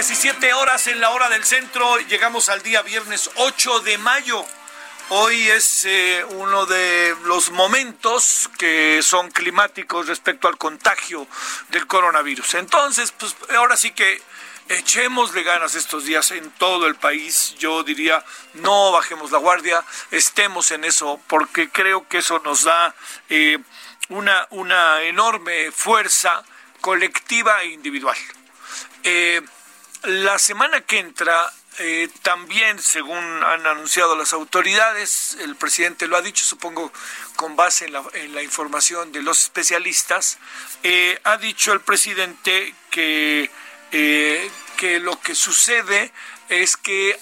17 horas en la hora del centro. Llegamos al día viernes 8 de mayo. Hoy es eh, uno de los momentos que son climáticos respecto al contagio del coronavirus. Entonces, pues ahora sí que echémosle ganas estos días en todo el país. Yo diría, no bajemos la guardia, estemos en eso, porque creo que eso nos da eh, una, una enorme fuerza colectiva e individual. Eh, la semana que entra, eh, también, según han anunciado las autoridades, el presidente lo ha dicho, supongo con base en la, en la información de los especialistas, eh, ha dicho el presidente que, eh, que lo que sucede es que,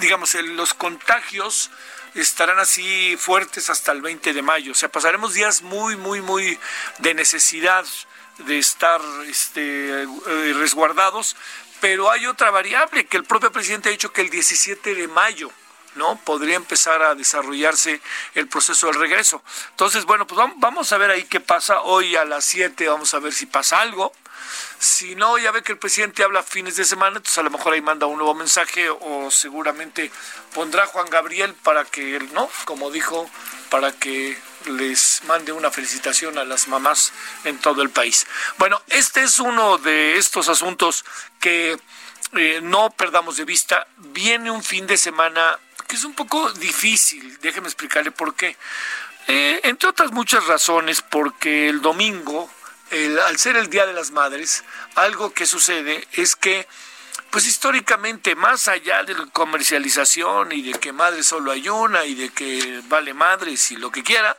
digamos, los contagios estarán así fuertes hasta el 20 de mayo. O sea, pasaremos días muy, muy, muy de necesidad de estar este, eh, resguardados, pero hay otra variable que el propio presidente ha dicho que el 17 de mayo no podría empezar a desarrollarse el proceso del regreso. Entonces, bueno, pues vam- vamos a ver ahí qué pasa. Hoy a las 7 vamos a ver si pasa algo. Si no, ya ve que el presidente habla fines de semana, entonces a lo mejor ahí manda un nuevo mensaje o seguramente pondrá Juan Gabriel para que, él, ¿no? Como dijo, para que les mande una felicitación a las mamás en todo el país. Bueno, este es uno de estos asuntos que eh, no perdamos de vista. Viene un fin de semana que es un poco difícil, déjeme explicarle por qué. Eh, entre otras muchas razones, porque el domingo, el- al ser el Día de las Madres, algo que sucede es que, pues históricamente, más allá de la comercialización y de que madre solo hay una y de que vale madres y lo que quiera,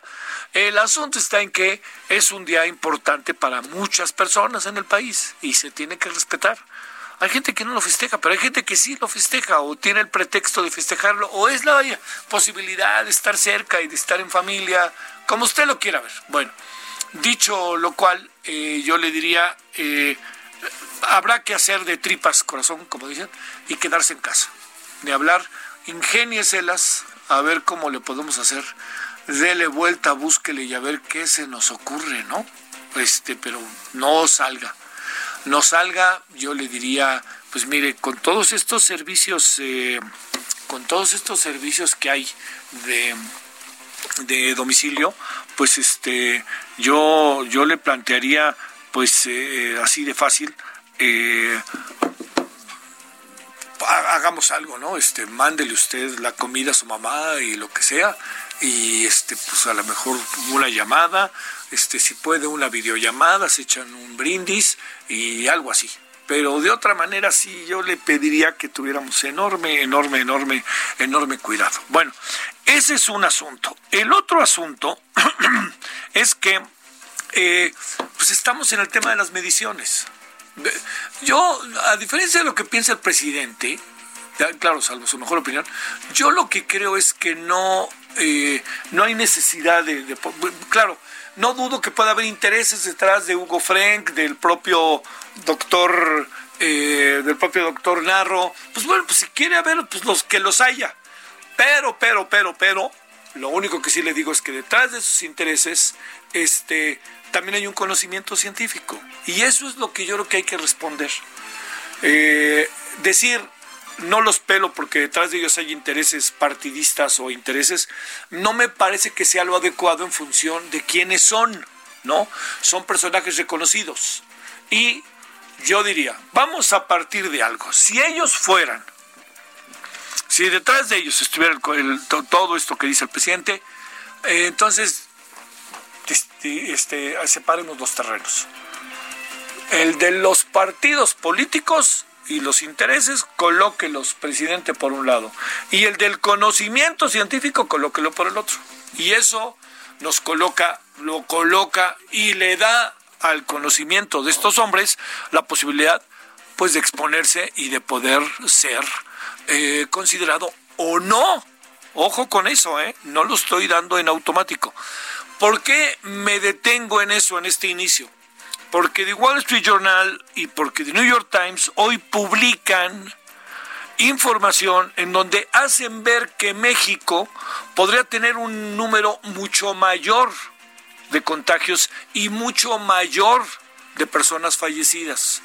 el asunto está en que es un día importante para muchas personas en el país y se tiene que respetar. Hay gente que no lo festeja, pero hay gente que sí lo festeja o tiene el pretexto de festejarlo o es la posibilidad de estar cerca y de estar en familia, como usted lo quiera ver. Bueno, dicho lo cual, eh, yo le diría, eh, habrá que hacer de tripas corazón, como dicen, y quedarse en casa. De hablar, ingénieselas, a ver cómo le podemos hacer. Dele vuelta, búsquele y a ver qué se nos ocurre, ¿no? Este, pero no salga no salga, yo le diría, pues mire, con todos estos servicios, eh, con todos estos servicios que hay de, de domicilio, pues este, yo, yo le plantearía, pues eh, así de fácil, eh, ha- hagamos algo, ¿no? Este, mándele usted la comida a su mamá y lo que sea, y este, pues a lo mejor una llamada, este, si puede una videollamada, se echan un brindis y algo así. Pero de otra manera sí yo le pediría que tuviéramos enorme, enorme, enorme, enorme cuidado. Bueno, ese es un asunto. El otro asunto es que eh, pues estamos en el tema de las mediciones. Yo, a diferencia de lo que piensa el presidente, claro, salvo su mejor opinión, yo lo que creo es que no, eh, no hay necesidad de, Claro, no dudo que pueda haber intereses detrás de Hugo Frank, del propio doctor, eh, del propio doctor Narro. Pues bueno, pues si quiere haber, pues los que los haya. Pero, pero, pero, pero, lo único que sí le digo es que detrás de esos intereses, este, también hay un conocimiento científico. Y eso es lo que yo creo que hay que responder. Eh, decir, no los pelo porque detrás de ellos hay intereses partidistas o intereses, no me parece que sea lo adecuado en función de quiénes son. ¿no? Son personajes reconocidos. Y yo diría, vamos a partir de algo. Si ellos fueran, si detrás de ellos estuviera todo esto que dice el presidente, eh, entonces este, este, separemos terrenos. El de los partidos políticos y los intereses, colóquelos, presidente, por un lado. Y el del conocimiento científico, colóquelo por el otro. Y eso nos coloca, lo coloca y le da al conocimiento de estos hombres la posibilidad pues de exponerse y de poder ser eh, considerado o no. Ojo con eso, ¿eh? no lo estoy dando en automático. ¿Por qué me detengo en eso en este inicio? Porque The Wall Street Journal y porque The New York Times hoy publican información en donde hacen ver que México podría tener un número mucho mayor de contagios y mucho mayor de personas fallecidas.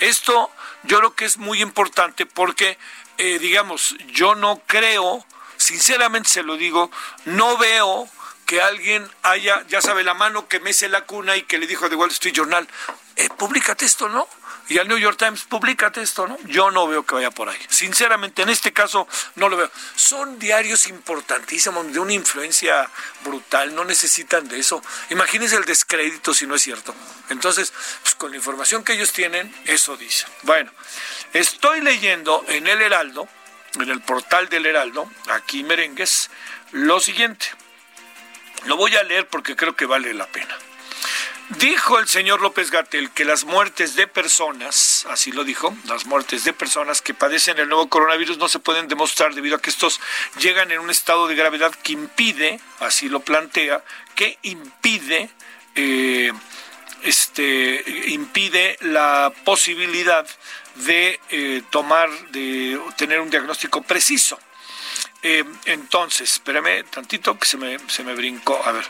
Esto yo creo que es muy importante porque, eh, digamos, yo no creo, sinceramente se lo digo, no veo que alguien haya, ya sabe, la mano que mece la cuna y que le dijo The Wall Street Journal, eh, públicate esto, ¿no? Y al New York Times, públicate esto, ¿no? Yo no veo que vaya por ahí. Sinceramente, en este caso, no lo veo. Son diarios importantísimos, de una influencia brutal, no necesitan de eso. Imagínense el descrédito si no es cierto. Entonces, pues con la información que ellos tienen, eso dice. Bueno, estoy leyendo en el Heraldo, en el portal del Heraldo, aquí merengues, lo siguiente. Lo voy a leer porque creo que vale la pena. Dijo el señor López Gatel que las muertes de personas, así lo dijo, las muertes de personas que padecen el nuevo coronavirus no se pueden demostrar debido a que estos llegan en un estado de gravedad que impide, así lo plantea, que impide, eh, este, impide la posibilidad de eh, tomar, de tener un diagnóstico preciso. Eh, entonces, espérame tantito que se me, se me brincó. A ver,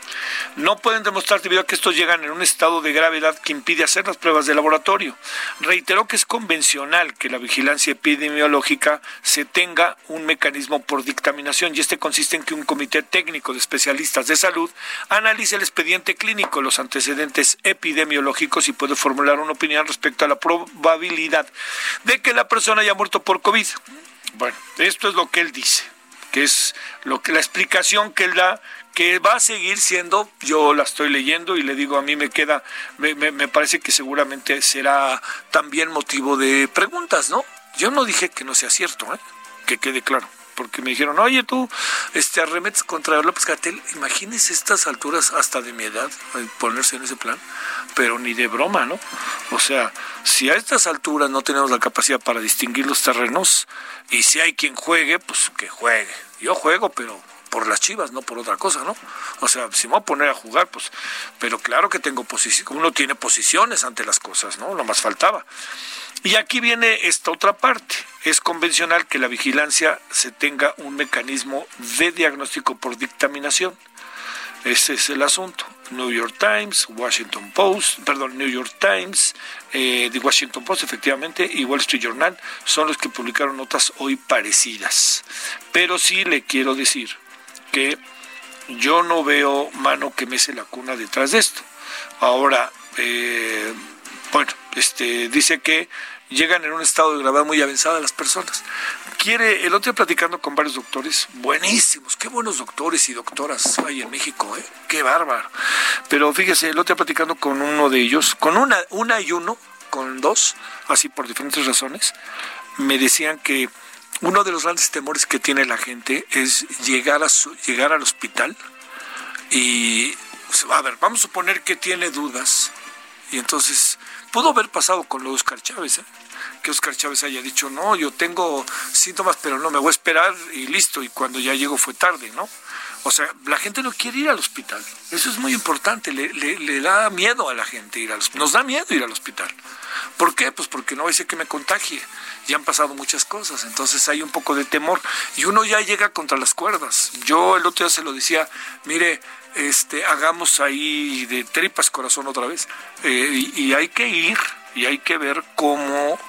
no pueden demostrar debido a que estos llegan en un estado de gravedad que impide hacer las pruebas de laboratorio. Reiteró que es convencional que la vigilancia epidemiológica se tenga un mecanismo por dictaminación y este consiste en que un comité técnico de especialistas de salud analice el expediente clínico, los antecedentes epidemiológicos y puede formular una opinión respecto a la probabilidad de que la persona haya muerto por COVID. Bueno, esto es lo que él dice que es lo que la explicación que él da que va a seguir siendo, yo la estoy leyendo y le digo, a mí me queda, me, me, parece que seguramente será también motivo de preguntas, ¿no? Yo no dije que no sea cierto, ¿eh? que quede claro porque me dijeron, oye, tú este, arremetes contra López Gatel. Imagínese estas alturas, hasta de mi edad, ponerse en ese plan, pero ni de broma, ¿no? O sea, si a estas alturas no tenemos la capacidad para distinguir los terrenos, y si hay quien juegue, pues que juegue. Yo juego, pero por las chivas, no por otra cosa, ¿no? O sea, si me voy a poner a jugar, pues, pero claro que tengo posición, uno tiene posiciones ante las cosas, ¿no? Lo más faltaba. Y aquí viene esta otra parte. Es convencional que la vigilancia se tenga un mecanismo de diagnóstico por dictaminación. Ese es el asunto. New York Times, Washington Post, perdón, New York Times, eh, Washington Post, efectivamente, y Wall Street Journal son los que publicaron notas hoy parecidas. Pero sí le quiero decir que yo no veo mano que mece la cuna detrás de esto. Ahora, eh, bueno, este, dice que llegan en un estado de gravedad muy avanzada las personas. Quiere, el otro día platicando con varios doctores, buenísimos, qué buenos doctores y doctoras hay en México, ¿eh? qué bárbaro. Pero fíjese, el otro día platicando con uno de ellos, con una, una y uno, con dos, así por diferentes razones, me decían que uno de los grandes temores que tiene la gente es llegar, a llegar al hospital y, a ver, vamos a suponer que tiene dudas y entonces pudo haber pasado con lo de Oscar Chávez, ¿eh? Que Oscar Chávez haya dicho, no, yo tengo síntomas, pero no, me voy a esperar y listo, y cuando ya llego fue tarde, ¿no? O sea, la gente no quiere ir al hospital. Eso es muy importante. Le, le, da miedo a la gente ir al hospital. Nos da miedo ir al hospital. ¿Por qué? Pues porque no va que me contagie. Ya han pasado muchas cosas. Entonces hay un poco de temor. Y uno ya llega contra las cuerdas. Yo el otro día se lo decía, mire, este, hagamos ahí de tripas corazón otra vez. Eh, y, hay que ir y hay que ver cómo,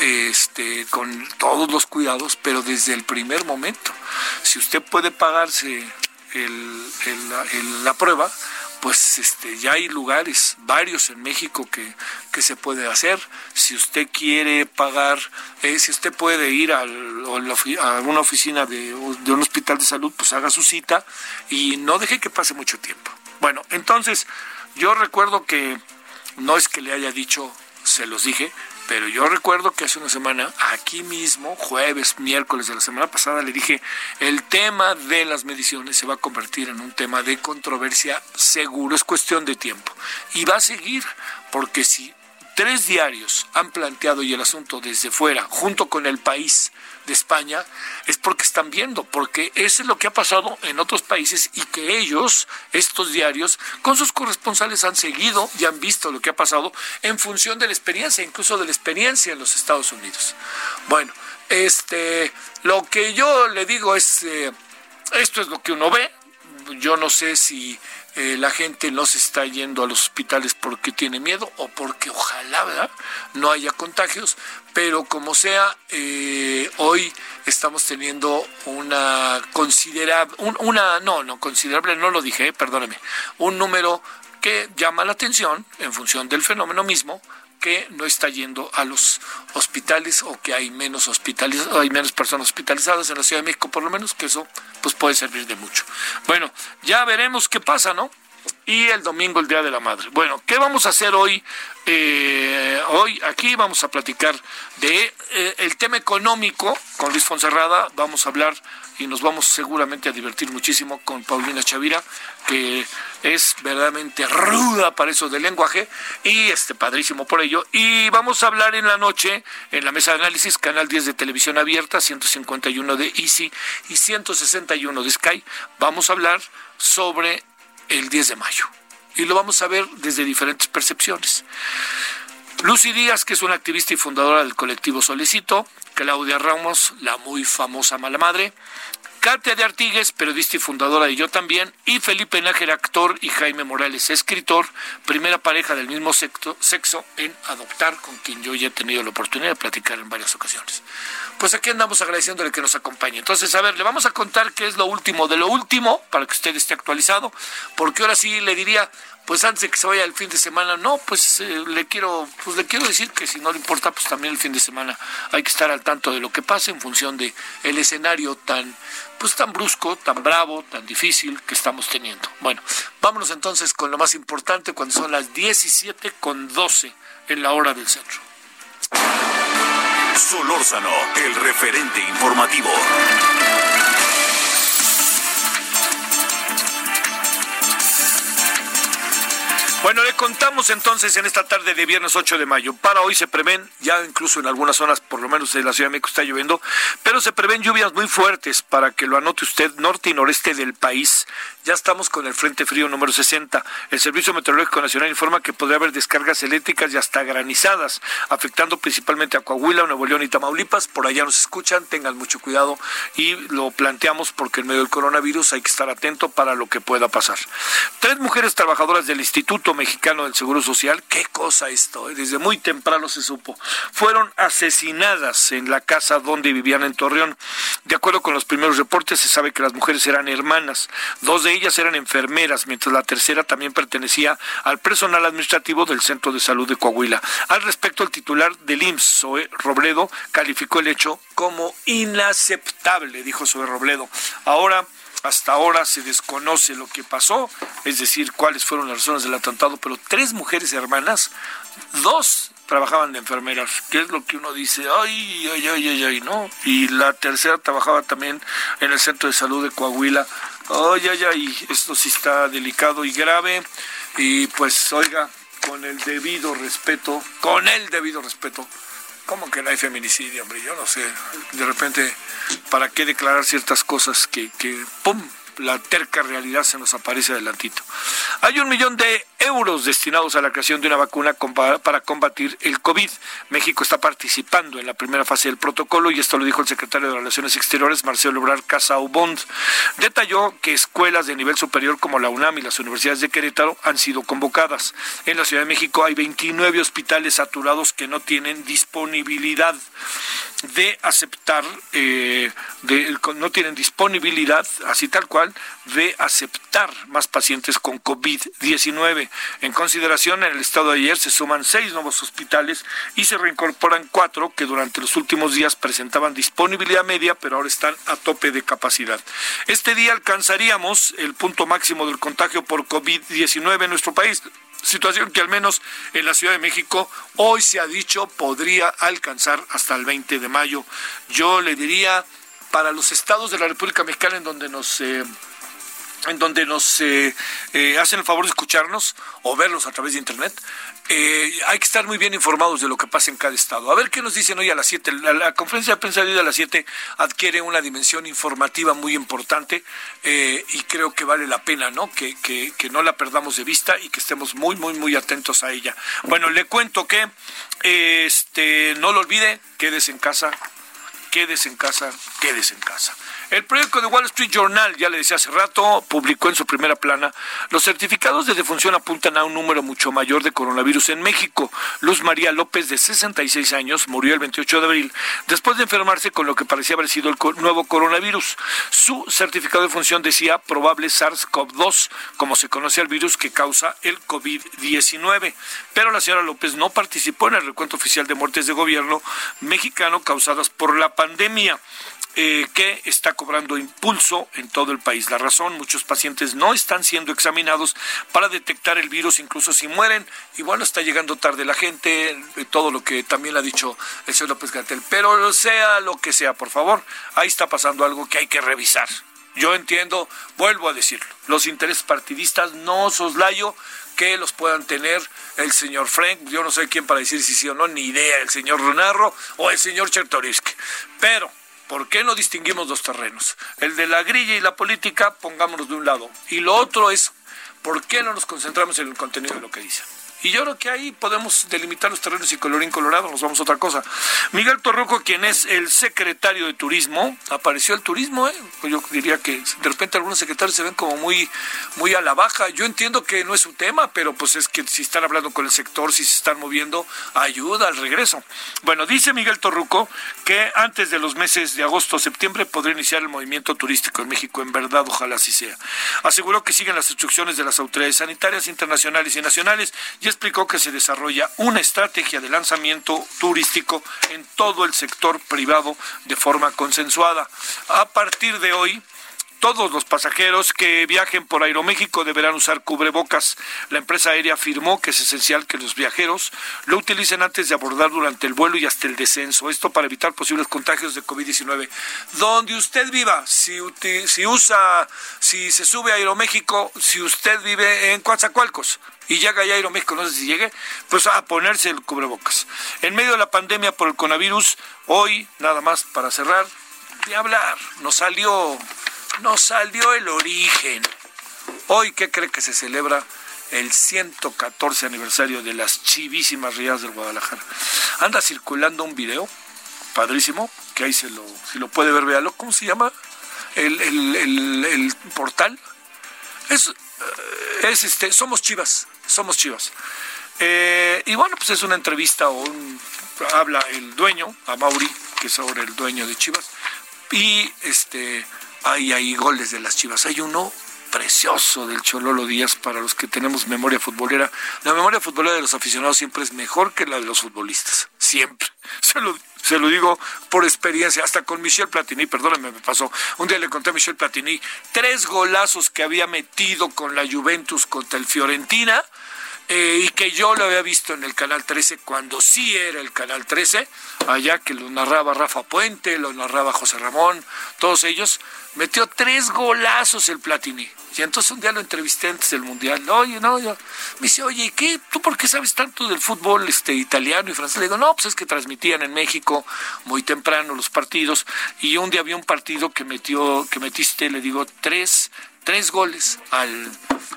este, con todos los cuidados, pero desde el primer momento. Si usted puede pagarse el, la prueba, pues este, ya hay lugares, varios en México que, que se puede hacer. Si usted quiere pagar, eh, si usted puede ir a una oficina de, de un hospital de salud, pues haga su cita y no deje que pase mucho tiempo. Bueno, entonces yo recuerdo que no es que le haya dicho, se los dije, pero yo recuerdo que hace una semana, aquí mismo, jueves, miércoles de la semana pasada, le dije, el tema de las mediciones se va a convertir en un tema de controversia seguro, es cuestión de tiempo. Y va a seguir, porque si tres diarios han planteado y el asunto desde fuera, junto con el país, de España es porque están viendo, porque eso es lo que ha pasado en otros países y que ellos, estos diarios, con sus corresponsales han seguido y han visto lo que ha pasado en función de la experiencia, incluso de la experiencia en los Estados Unidos. Bueno, este, lo que yo le digo es, eh, esto es lo que uno ve, yo no sé si eh, la gente no se está yendo a los hospitales porque tiene miedo o porque ojalá ¿verdad? no haya contagios, pero como sea, eh, hoy estamos teniendo una considerable, una, no, no considerable, no lo dije, perdóneme, un número que llama la atención en función del fenómeno mismo, que no está yendo a los hospitales o que hay menos hospitales hay menos personas hospitalizadas en la Ciudad de México por lo menos que eso pues puede servir de mucho bueno ya veremos qué pasa no y el domingo el Día de la Madre. Bueno, ¿qué vamos a hacer hoy? Eh, hoy aquí vamos a platicar de eh, el tema económico con Luis Fonserrada. Vamos a hablar y nos vamos seguramente a divertir muchísimo con Paulina Chavira, que es verdaderamente ruda para eso del lenguaje y este padrísimo por ello. Y vamos a hablar en la noche en la mesa de análisis, canal 10 de televisión abierta, 151 de Easy y 161 de Sky. Vamos a hablar sobre el 10 de mayo. Y lo vamos a ver desde diferentes percepciones. Lucy Díaz, que es una activista y fundadora del colectivo Solicito, Claudia Ramos, la muy famosa mala madre, Katia de Artigues, periodista y fundadora de Yo también, y Felipe Nájera, actor, y Jaime Morales, escritor, primera pareja del mismo sexo en adoptar, con quien yo ya he tenido la oportunidad de platicar en varias ocasiones. Pues aquí andamos agradeciéndole que nos acompañe. Entonces, a ver, le vamos a contar qué es lo último de lo último, para que usted esté actualizado, porque ahora sí le diría, pues antes de que se vaya el fin de semana, no, pues eh, le quiero, pues le quiero decir que si no le importa, pues también el fin de semana hay que estar al tanto de lo que pasa en función de el escenario tan, pues tan brusco, tan bravo, tan difícil que estamos teniendo. Bueno, vámonos entonces con lo más importante cuando son las 17 con 12 en la hora del centro. Solórzano, el referente informativo. Bueno, le contamos entonces en esta tarde de viernes 8 de mayo. Para hoy se prevén, ya incluso en algunas zonas, por lo menos en la Ciudad de México está lloviendo, pero se prevén lluvias muy fuertes para que lo anote usted, norte y noreste del país. Ya estamos con el Frente Frío número 60. El Servicio Meteorológico Nacional informa que podría haber descargas eléctricas y hasta granizadas, afectando principalmente a Coahuila, Nuevo León y Tamaulipas. Por allá nos escuchan, tengan mucho cuidado y lo planteamos porque en medio del coronavirus hay que estar atento para lo que pueda pasar. Tres mujeres trabajadoras del Instituto Mexicano del Seguro Social, qué cosa esto, eh, desde muy temprano se supo, fueron asesinadas en la casa donde vivían en Torreón. De acuerdo con los primeros reportes, se sabe que las mujeres eran hermanas, dos de ellas eran enfermeras, mientras la tercera también pertenecía al personal administrativo del Centro de Salud de Coahuila. Al respecto, el titular del IMSS, Zoe Robledo, calificó el hecho como inaceptable, dijo Zoe Robledo. Ahora, hasta ahora se desconoce lo que pasó, es decir, cuáles fueron las razones del atentado, pero tres mujeres hermanas, dos trabajaban de enfermeras, que es lo que uno dice, ay, ay, ay, ay, ay, ¿no? Y la tercera trabajaba también en el centro de salud de Coahuila. Ay, ay, ay, esto sí está delicado y grave. Y pues, oiga, con el debido respeto, con el debido respeto, ¿cómo que no hay feminicidio, hombre? Yo no sé. De repente ¿Para qué declarar ciertas cosas que, que ¡pum! La terca realidad se nos aparece adelantito. Hay un millón de euros destinados a la creación de una vacuna para combatir el COVID. México está participando en la primera fase del protocolo y esto lo dijo el secretario de Relaciones Exteriores, Marcelo Obrar Casaubond. Detalló que escuelas de nivel superior como la UNAM y las universidades de Querétaro han sido convocadas. En la Ciudad de México hay 29 hospitales saturados que no tienen disponibilidad. de aceptar, eh, no tienen disponibilidad, así tal cual, de aceptar más pacientes con COVID-19. En consideración, en el estado de ayer se suman seis nuevos hospitales y se reincorporan cuatro que durante los últimos días presentaban disponibilidad media, pero ahora están a tope de capacidad. Este día alcanzaríamos el punto máximo del contagio por COVID-19 en nuestro país situación que al menos en la Ciudad de México hoy se ha dicho podría alcanzar hasta el 20 de mayo. Yo le diría para los estados de la República Mexicana en donde nos eh, en donde nos eh, eh, hacen el favor de escucharnos o verlos a través de internet, hay que estar muy bien informados de lo que pasa en cada estado. A ver qué nos dicen hoy a las 7. La, conferencia de prensa de hoy a las 7 adquiere una dimensión informativa muy importante y creo que vale la pena ¿no? Que, que, que, no la perdamos de vista y que estemos muy, muy, muy atentos a ella. Bueno, le cuento que este, no lo olvide, quédese en casa, quédese en casa, quédese en casa. El periódico de Wall Street Journal, ya le decía hace rato, publicó en su primera plana, los certificados de defunción apuntan a un número mucho mayor de coronavirus en México. Luz María López, de 66 años, murió el 28 de abril después de enfermarse con lo que parecía haber sido el nuevo coronavirus. Su certificado de función decía probable SARS-CoV-2, como se conoce al virus que causa el COVID-19. Pero la señora López no participó en el recuento oficial de muertes de gobierno mexicano causadas por la pandemia. Eh, que está cobrando impulso en todo el país. La razón, muchos pacientes no están siendo examinados para detectar el virus, incluso si mueren. Y bueno, está llegando tarde la gente, eh, todo lo que también ha dicho el señor López Gatel. Pero sea lo que sea, por favor, ahí está pasando algo que hay que revisar. Yo entiendo, vuelvo a decirlo, los intereses partidistas no soslayo que los puedan tener el señor Frank, yo no sé quién para decir si sí o no, ni idea, el señor Ronarro o el señor Chertorisk. Pero ¿Por qué no distinguimos dos terrenos? El de la grilla y la política, pongámonos de un lado. Y lo otro es, ¿por qué no nos concentramos en el contenido de lo que dicen? Y yo creo que ahí podemos delimitar los terrenos y colorín colorado, nos vamos a otra cosa. Miguel Torroco, quien es el secretario de Turismo, apareció el turismo, ¿eh? Pues yo diría que de repente algunos secretarios se ven como muy, muy a la baja. Yo entiendo que no es su tema, pero pues es que si están hablando con el sector, si se están moviendo, ayuda al regreso. Bueno, dice Miguel Torruco que antes de los meses de agosto o septiembre podría iniciar el movimiento turístico en México, en verdad, ojalá así sea. Aseguró que siguen las instrucciones de las autoridades sanitarias internacionales y nacionales explicó que se desarrolla una estrategia de lanzamiento turístico en todo el sector privado de forma consensuada. A partir de hoy, todos los pasajeros que viajen por Aeroméxico deberán usar cubrebocas. La empresa aérea afirmó que es esencial que los viajeros lo utilicen antes de abordar durante el vuelo y hasta el descenso. Esto para evitar posibles contagios de COVID-19. Donde usted viva, si, usa, si se sube a Aeroméxico, si usted vive en Coatzacoalcos, y llega ya Aeroméxico, no sé si llegue, pues a ponerse el cubrebocas. En medio de la pandemia por el coronavirus, hoy, nada más para cerrar, de hablar, nos salió nos salió el origen. Hoy, ¿qué cree que se celebra? El 114 aniversario de las chivísimas rías del Guadalajara. Anda circulando un video, padrísimo, que ahí se lo, si lo puede ver, véalo. ¿Cómo se llama? El, el, portal. Es, eh, es este, somos chivas, somos chivas. Eh, y bueno, pues es una entrevista o habla el dueño, a Mauri, que es ahora el dueño de Chivas, y este hay ahí goles de las Chivas. Hay uno precioso del Chololo Díaz para los que tenemos memoria futbolera. La memoria futbolera de los aficionados siempre es mejor que la de los futbolistas. Siempre. Se lo, se lo digo por experiencia. Hasta con Michel Platini, perdóname, me pasó. Un día le conté a Michel Platini tres golazos que había metido con la Juventus contra el Fiorentina eh, y que yo lo había visto en el Canal 13 cuando sí era el Canal 13, allá que lo narraba Rafa Puente, lo narraba José Ramón, todos ellos, metió tres golazos el Platini. Y entonces un día lo entrevisté antes del Mundial. Oye, no, yo, me dice, oye, ¿qué? ¿Tú por qué sabes tanto del fútbol este, italiano y francés? Le digo, no, pues es que transmitían en México muy temprano los partidos. Y un día había un partido que metió, que metiste, le digo, tres, tres goles al,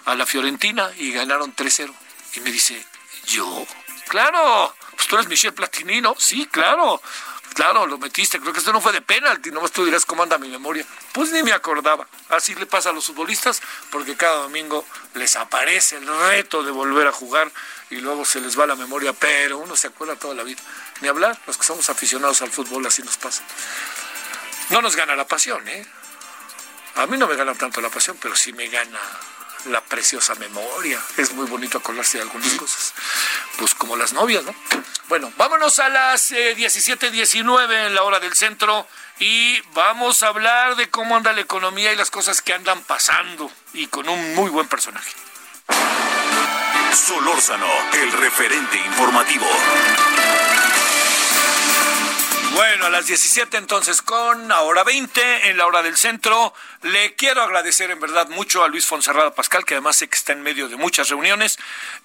a la Fiorentina y ganaron 3-0. Y me dice, ¿yo? Claro, pues tú eres Michel Platini, ¿no? Sí, claro. claro, lo metiste. Creo que esto no fue de penalti. Nomás tú dirás cómo anda mi memoria. Pues ni me acordaba. Así le pasa a los futbolistas, porque cada domingo les aparece el reto de volver a jugar y luego se les va la memoria, pero uno se acuerda toda la vida. Ni hablar, los que somos aficionados al fútbol, así nos pasa. No nos gana la pasión, ¿eh? A mí no me gana tanto la pasión, pero sí me gana la preciosa memoria. Es muy bonito acordarse de algunas cosas. Pues como las novias, ¿no? Bueno, vámonos a las 17:19 eh, en la hora del centro y vamos a hablar de cómo anda la economía y las cosas que andan pasando y con un muy buen personaje. Solórzano, el referente informativo. Bueno, a las 17 entonces con ahora 20 en la hora del centro. Le quiero agradecer en verdad mucho a Luis Fonserrada Pascal, que además sé que está en medio de muchas reuniones.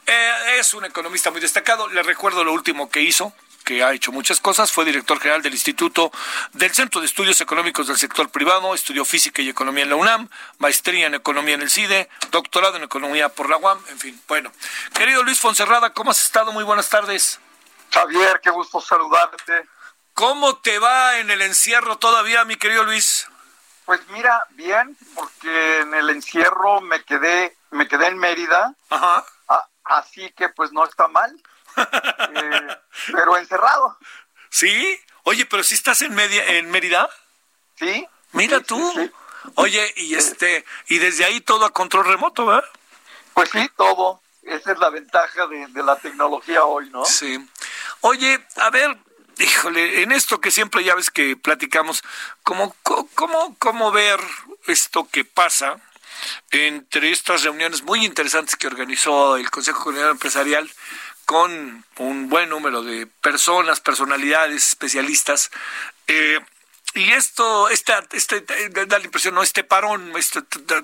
Eh, es un economista muy destacado. Le recuerdo lo último que hizo, que ha hecho muchas cosas. Fue director general del Instituto del Centro de Estudios Económicos del Sector Privado, estudió física y economía en la UNAM, maestría en economía en el CIDE, doctorado en economía por la UAM, en fin. Bueno, querido Luis Fonserrada, ¿cómo has estado? Muy buenas tardes. Javier, qué gusto saludarte. ¿Cómo te va en el encierro todavía, mi querido Luis? Pues mira, bien, porque en el encierro me quedé, me quedé en Mérida. Ajá. así que pues no está mal. Eh, pero encerrado. ¿Sí? Oye, pero si estás en media, en Mérida. Sí. Mira tú. Oye, y este, y desde ahí todo a control remoto, ¿verdad? Pues sí, todo. Esa es la ventaja de, de la tecnología hoy, ¿no? Sí. Oye, a ver, híjole, en esto que siempre ya ves que platicamos, ¿cómo, cómo, cómo ver esto que pasa entre estas reuniones muy interesantes que organizó el Consejo Coordinador Empresarial con un buen número de personas, personalidades, especialistas, eh, y esto, esta, este, da la impresión, ¿no? Este parón, este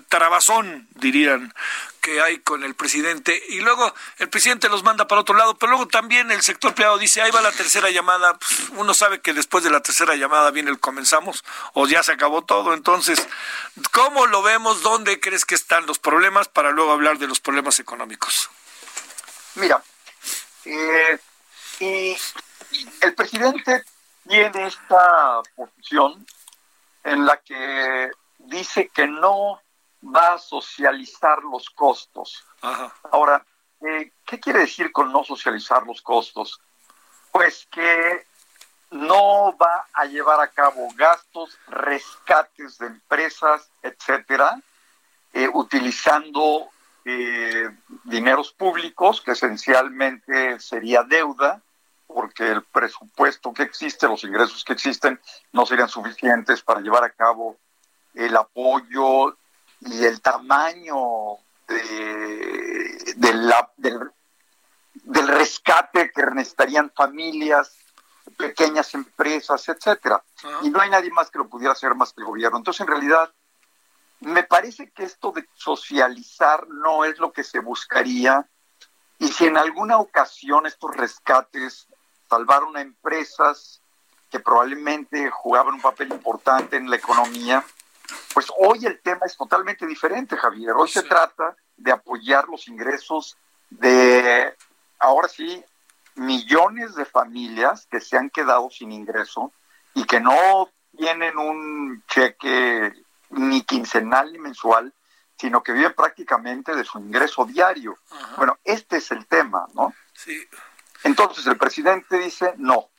trabazón, dirían, que hay con el presidente. Y luego el presidente los manda para otro lado, pero luego también el sector privado dice, ahí va la tercera llamada. Pues, uno sabe que después de la tercera llamada viene el comenzamos o ya se acabó todo. Entonces, ¿cómo lo vemos? ¿Dónde crees que están los problemas para luego hablar de los problemas económicos? Mira, eh, el presidente tiene esta posición en la que dice que no va a socializar los costos. Ahora, eh, ¿qué quiere decir con no socializar los costos? Pues que no va a llevar a cabo gastos, rescates de empresas, etcétera, eh, utilizando eh, dineros públicos, que esencialmente sería deuda, porque el presupuesto que existe, los ingresos que existen, no serían suficientes para llevar a cabo el apoyo y el tamaño de, la, del, rescate que necesitarían familias, pequeñas empresas, etcétera. Y no hay nadie más que lo pudiera hacer más que el gobierno. Entonces, en realidad, me parece que esto de socializar no es lo que se buscaría. Y si en alguna ocasión estos rescates salvaron a empresas que probablemente jugaban un papel importante en la economía, pues hoy el tema es totalmente diferente, Javier. Hoy se trata de apoyar los ingresos de, ahora sí, millones de familias que se han quedado sin ingreso y que no tienen un cheque ni quincenal ni mensual, sino que viven prácticamente de su ingreso diario. Bueno, este es el tema, ¿no? Sí. Entonces el presidente dice, no,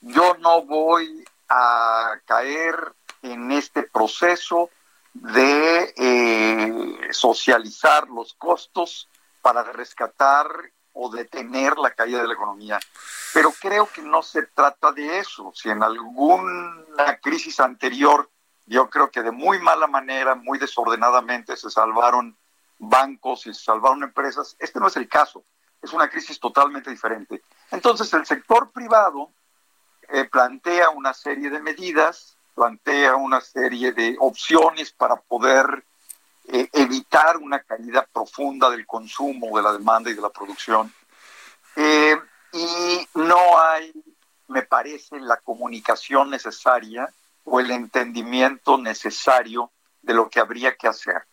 yo no voy a caer en este proceso de eh, socializar los costos para rescatar o detener la caída de la economía. Pero creo que no se trata de eso. Si en alguna crisis anterior, yo creo que de muy mala manera, muy desordenadamente se salvaron bancos y se salvaron empresas, este no es el caso es una crisis totalmente diferente. Entonces el sector privado eh, plantea una serie de medidas, plantea una serie de opciones para poder eh, evitar una caída profunda del consumo, de la demanda y de la producción. Eh, y no hay, me parece, la comunicación necesaria o el entendimiento necesario de lo que habría que hacer.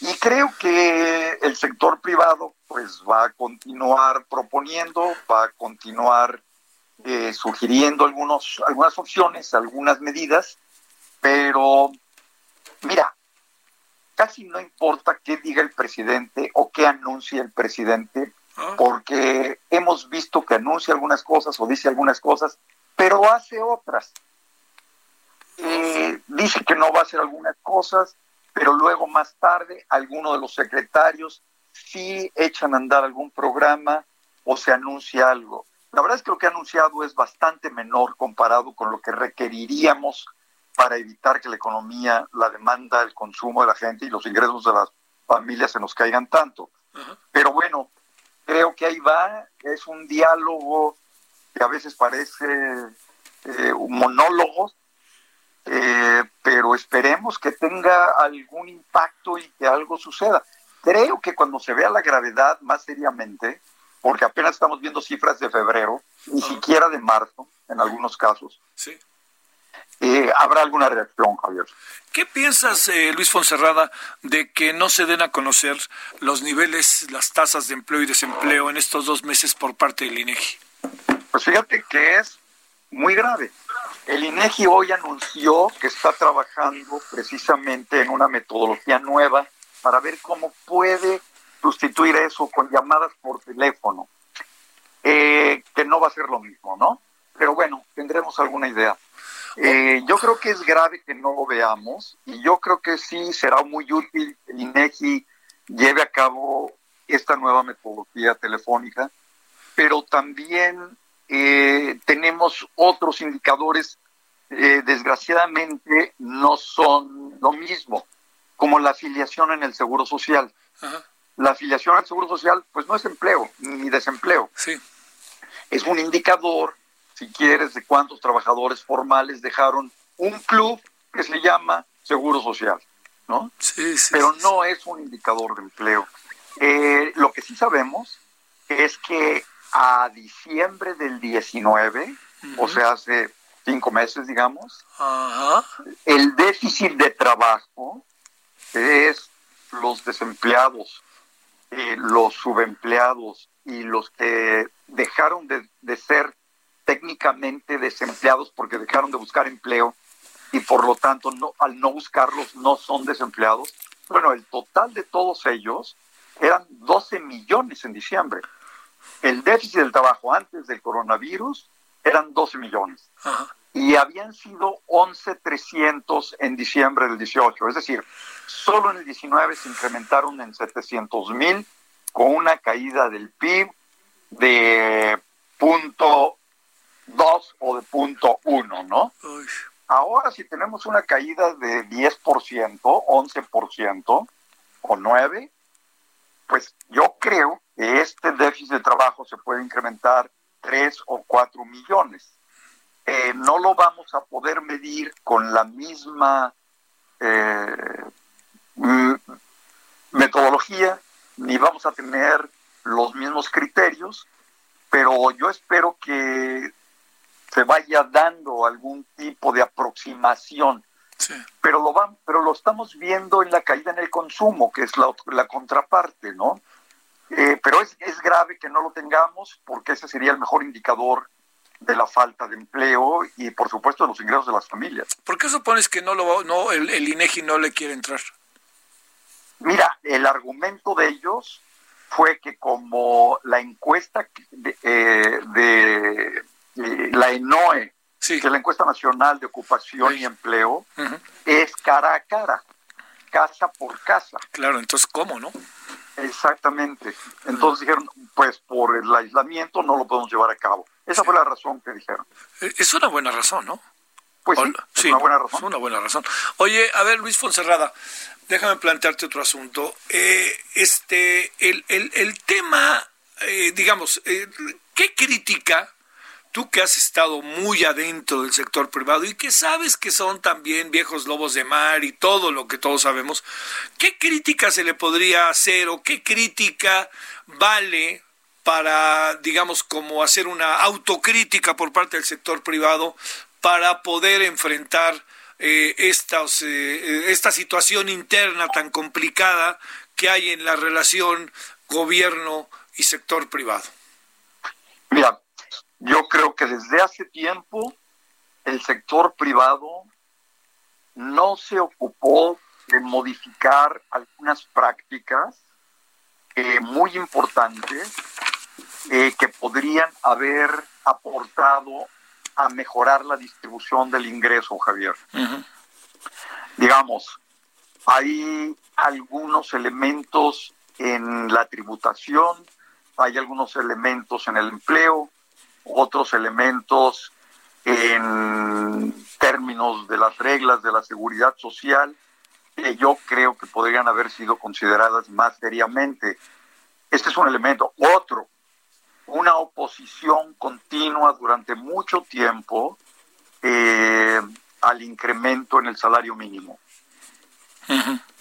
Y creo que el sector privado pues va a continuar proponiendo, va a continuar eh, sugiriendo algunos, algunas opciones, algunas medidas, pero mira, casi no importa qué diga el presidente o qué anuncie el presidente, ah. porque hemos visto que anuncia algunas cosas o dice algunas cosas, pero hace otras. Eh, dice que no va a hacer algunas cosas, pero luego más tarde alguno de los secretarios sí echan a andar algún programa o se anuncia algo. La verdad es que lo que ha anunciado es bastante menor comparado con lo que requeriríamos para evitar que la economía, la demanda, el consumo de la gente y los ingresos de las familias se nos caigan tanto. Pero bueno, creo que ahí va, es un diálogo que a veces parece eh, un monólogo, eh, pero esperemos que tenga algún impacto y que algo suceda. Creo que cuando se vea la gravedad más seriamente, porque apenas estamos viendo cifras de febrero, ni siquiera de marzo, en algunos casos, sí. Eh, habrá alguna reacción, Javier. ¿Qué piensas, eh, Luis Fonserrada, de que no se den a conocer los niveles, las tasas de empleo y desempleo en estos dos meses por parte del INEGI? Pues fíjate que es muy grave. El INEGI hoy anunció que está trabajando precisamente en una metodología nueva para ver cómo puede sustituir eso con llamadas por teléfono, eh, que no va a ser lo mismo, ¿no? Pero bueno, tendremos alguna idea. Eh, yo creo que es grave que no lo veamos y yo creo que sí será muy útil que el INEGI lleve a cabo esta nueva metodología telefónica, pero también eh, tenemos otros indicadores, desgraciadamente no son lo mismo como la afiliación en el Seguro Social. La afiliación al Seguro Social, pues no es empleo ni desempleo. Sí. Es un indicador, si quieres, de cuántos trabajadores formales dejaron un club que se llama Seguro Social, ¿no? Sí, sí. Pero no es un indicador de empleo. Eh, lo que sí sabemos es que a diciembre del 19, o sea, hace cinco meses, digamos, el déficit de trabajo es los desempleados, eh, los subempleados y los que dejaron de, ser técnicamente desempleados porque dejaron de buscar empleo y por lo tanto no, al no buscarlos no son desempleados. Bueno, el total de todos ellos eran 12 millones en diciembre. El déficit del trabajo antes del coronavirus eran 12 millones. Y habían sido 11.300 en diciembre del 18. Es decir, Solo en el 19 se incrementaron en 700 mil, con una caída del PIB de punto 2 o de punto 1, ¿no? Ahora si tenemos una caída de 10%, 11% o 9%, pues yo creo que este déficit de trabajo se puede incrementar 3 o 4 millones. Eh, no lo vamos a poder medir con la misma eh, metodología, ni vamos a tener los mismos criterios, pero yo espero que se vaya dando algún tipo de aproximación. Pero lo van, pero lo estamos viendo en la caída en el consumo, que es la, la contraparte, ¿no? Eh, pero es, es grave que no lo tengamos porque ese sería el mejor indicador de la falta de empleo y por supuesto de los ingresos de las familias. ¿Por qué supones que no lo no el, el INEGI no le quiere entrar? Mira, el argumento de ellos fue que como la encuesta de, eh, eh, la ENOE, que es la encuesta nacional de ocupación y empleo, es cara a cara, casa por casa. Claro, entonces ¿cómo, no? Exactamente. Entonces dijeron, pues por el aislamiento no lo podemos llevar a cabo. Esa fue la razón que dijeron. Eh, es una buena razón, ¿no? Pues sí, una buena razón. Es una buena razón. Oye, a ver, Luis Fonserrada, déjame plantearte otro asunto. Eh, este, el, el, el tema, eh, digamos, eh, ¿qué crítica? Tú que has estado muy adentro del sector privado y que sabes que son también viejos lobos de mar y todo lo que todos sabemos, ¿qué crítica se le podría hacer o qué crítica vale para, digamos, como hacer una autocrítica por parte del sector privado para poder enfrentar eh, estas, eh, esta situación interna tan complicada que hay en la relación gobierno y sector privado? Mira, yo creo que desde hace tiempo el sector privado no se ocupó de modificar algunas prácticas eh, muy importantes eh, que podrían haber aportado a mejorar la distribución del ingreso, Javier. Digamos, hay algunos elementos en la tributación, hay algunos elementos en el empleo, otros elementos en términos de las reglas de la seguridad social que yo creo que podrían haber sido consideradas más seriamente. Este es un elemento. Otro, una oposición continua durante mucho tiempo eh, al incremento en el salario mínimo,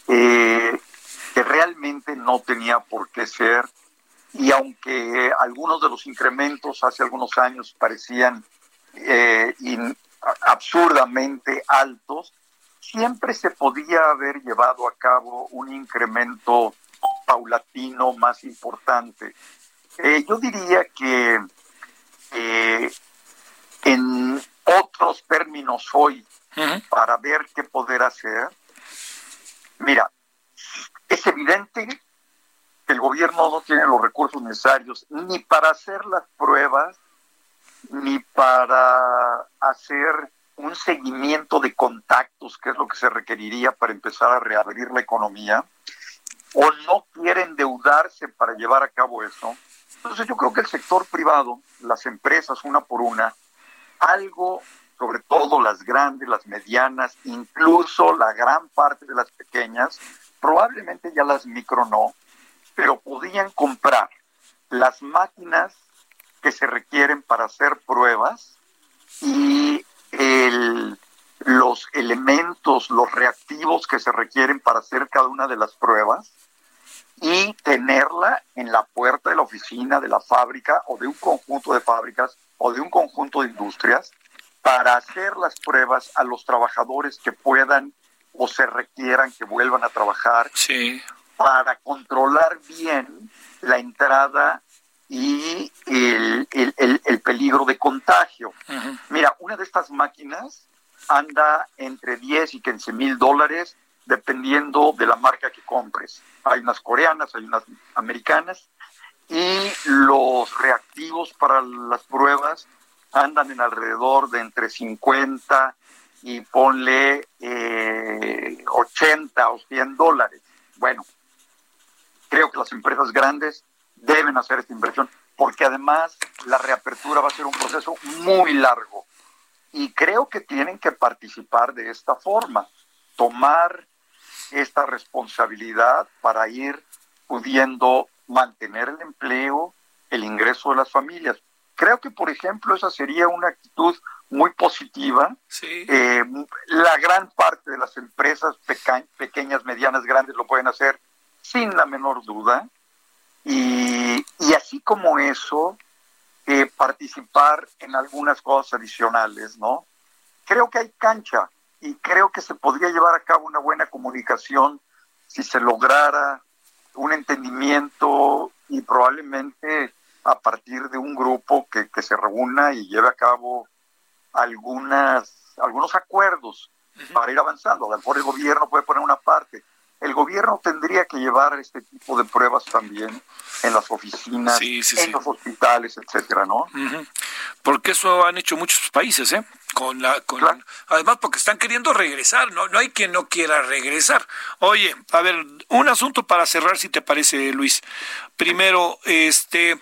eh, que realmente no tenía por qué ser y aunque algunos de los incrementos hace algunos años parecían eh, absurdamente altos, siempre se podía haber llevado a cabo un incremento paulatino más importante. Eh, yo diría que eh, en otros términos hoy, para ver qué poder hacer, mira, es evidente que el gobierno no tiene los recursos necesarios ni para hacer las pruebas, ni para hacer un seguimiento de contactos, que es lo que se requeriría para empezar a reabrir la economía, o no quieren endeudarse para llevar a cabo eso. Entonces yo creo que el sector privado, las empresas una por una, algo, sobre todo las grandes, las medianas, incluso la gran parte de las pequeñas, probablemente ya las micro no, pero podían comprar las máquinas que se requieren para hacer pruebas y los elementos, los reactivos que se requieren para hacer cada una de las pruebas y tenerla en la puerta de la oficina, de la fábrica o de un conjunto de fábricas o de un conjunto de industrias para hacer las pruebas a los trabajadores que puedan o se requieran que vuelvan a trabajar sí para controlar bien la entrada y el, peligro de contagio. Mira, una de estas máquinas anda entre 10 y 15 mil dólares dependiendo de la marca que compres. Hay unas coreanas, hay unas americanas y los reactivos para las pruebas andan en alrededor de entre 50 y ponle eh, 80 o 100 dólares. Bueno, creo que las empresas grandes deben hacer esta inversión, porque además la reapertura va a ser un proceso muy largo. Y creo que tienen que participar de esta forma, tomar esta responsabilidad para ir pudiendo mantener el empleo, el ingreso de las familias. Creo que, por ejemplo, esa sería una actitud muy positiva. Eh, la gran parte de las empresas pequeñas, medianas, grandes lo pueden hacer sin la menor duda. Y, así como eso, eh, participar en algunas cosas adicionales, ¿no? Creo que hay cancha y creo que se podría llevar a cabo una buena comunicación si se lograra un entendimiento y probablemente a partir de un grupo que, que se reúna y lleve a cabo algunas, algunos acuerdos para ir avanzando. A lo mejor el gobierno puede poner una parte, el gobierno tendría que llevar este tipo de pruebas también en las oficinas, en los hospitales, etcétera, ¿no? Porque eso han hecho muchos países, ¿eh? Con la, con además porque están queriendo regresar, no, no hay quien no quiera regresar. Oye, a ver, un asunto para cerrar, si te parece, Luis. Primero, este,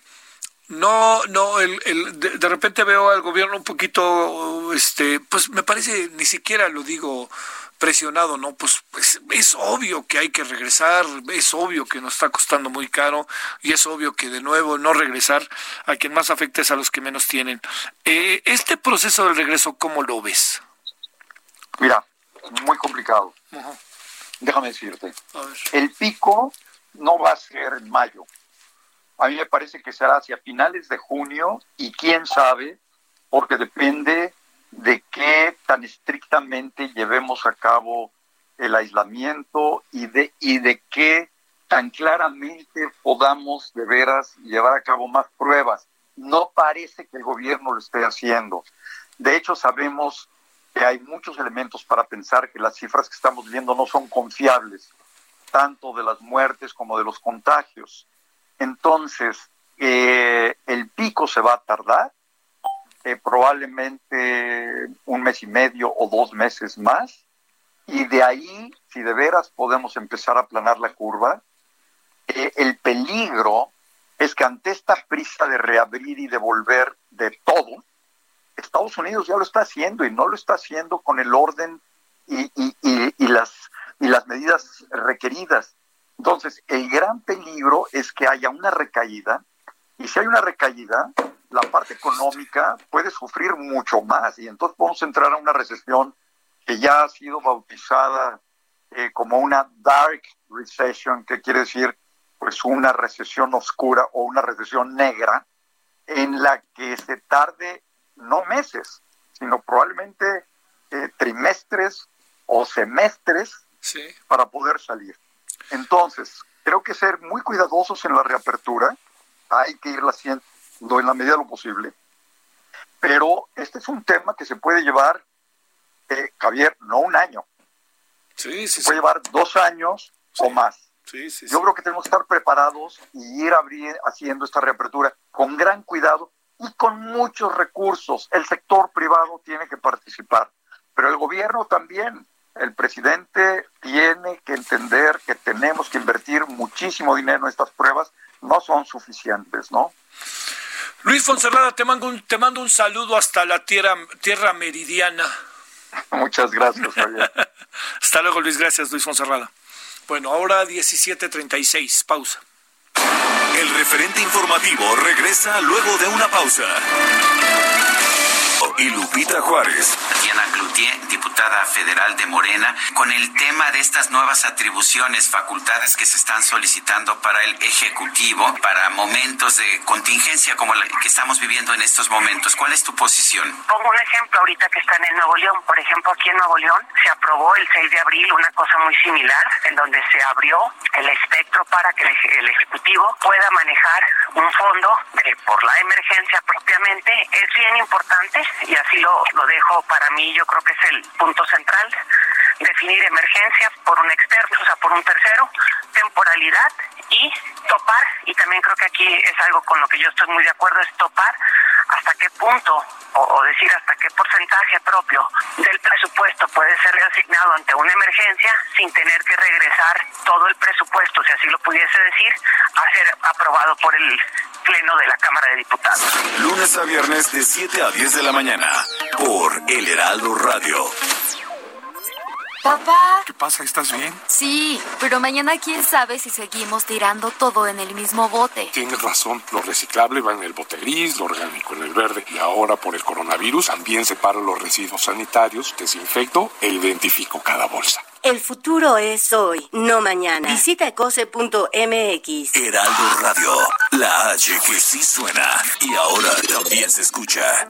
no, no, el, el de, de repente veo al gobierno un poquito, este, pues me parece, ni siquiera lo digo presionado, ¿no? Pues, pues, es obvio que hay que regresar, es obvio que nos está costando muy caro y es obvio que de nuevo no regresar a quien más afecta es a los que menos tienen. Eh, este proceso del regreso, ¿cómo lo ves? Mira, muy complicado. Déjame decirte. El pico no va a ser en mayo. A mí me parece que será hacia finales de junio y quién sabe, porque depende de qué tan estrictamente llevemos a cabo el aislamiento y de, y de qué tan claramente podamos de veras llevar a cabo más pruebas. no parece que el gobierno lo esté haciendo. De hecho, sabemos que hay muchos elementos para pensar que las cifras que estamos viendo no son confiables, tanto de las muertes como de los contagios. Entonces, eh, el pico se va a tardar, eh, probablemente un mes y medio o dos meses más, y de ahí, si de veras podemos empezar a aplanar la curva, eh, el peligro es que ante esta prisa de reabrir y devolver de todo, Estados Unidos ya lo está haciendo y no lo está haciendo con el orden y, las, y las medidas requeridas. Entonces, el gran peligro es que haya una recaída y si hay una recaída, la parte económica puede sufrir mucho más y entonces podemos entrar a una recesión que ya ha sido bautizada eh, como una dark recession, que quiere decir pues una recesión oscura o una recesión negra en la que se tarde no meses, sino probablemente eh, trimestres o semestres para poder salir. Entonces, creo que ser muy cuidadosos en la reapertura, hay que irla haciendo en la medida de lo posible, pero este es un tema que se puede llevar, eh, Javier, no un año, sí, se puede llevar dos años o más. Yo creo que tenemos que estar preparados y ir haciendo esta reapertura con gran cuidado y con muchos recursos. El sector privado tiene que participar, pero el gobierno también. El presidente tiene que entender que tenemos que invertir muchísimo dinero en estas pruebas, no son suficientes, ¿no? Luis Fonserrada, te mando un, te mando un saludo hasta la tierra, tierra meridiana. Muchas gracias, Javier. hasta luego, Luis. Gracias, Luis Fonserrada. Bueno, ahora 17.36, pausa. El referente informativo regresa luego de una pausa y Lupita Juárez. Tatiana Cloutier, diputada federal de Morena, con el tema de estas nuevas atribuciones, facultades que se están solicitando para el Ejecutivo, para momentos de contingencia como la que estamos viviendo en estos momentos. ¿Cuál es tu posición? Pongo un ejemplo ahorita que está en Nuevo León. Por ejemplo, aquí en Nuevo León se aprobó el 6 de abril una cosa muy similar, en donde se abrió el espectro para que el Ejecutivo pueda manejar un fondo por la emergencia propiamente. Es bien importante y así lo, lo dejo. Para mí, yo creo que es el punto central, definir emergencia por un externo, o sea, por un tercero, temporalidad y topar, y también creo que aquí es algo con lo que yo estoy muy de acuerdo, es topar hasta qué punto o, decir hasta qué porcentaje propio del presupuesto puede ser reasignado ante una emergencia sin tener que regresar todo el presupuesto, si así lo pudiese decir, a ser aprobado por el Pleno de la Cámara de Diputados. Lunes a viernes de 7 a 10 de la mañana por El Heraldo Radio. Papá. ¿Qué pasa? ¿Estás bien? Sí, pero mañana quién sabe si seguimos tirando todo en el mismo bote. Tienes razón, lo reciclable va en el bote gris, lo orgánico en el verde. Y ahora por el coronavirus también separo los residuos sanitarios, desinfecto e identifico cada bolsa. El futuro es hoy, no mañana. Visita ecose.mx. Heraldo Radio, la H que sí suena y ahora también se escucha.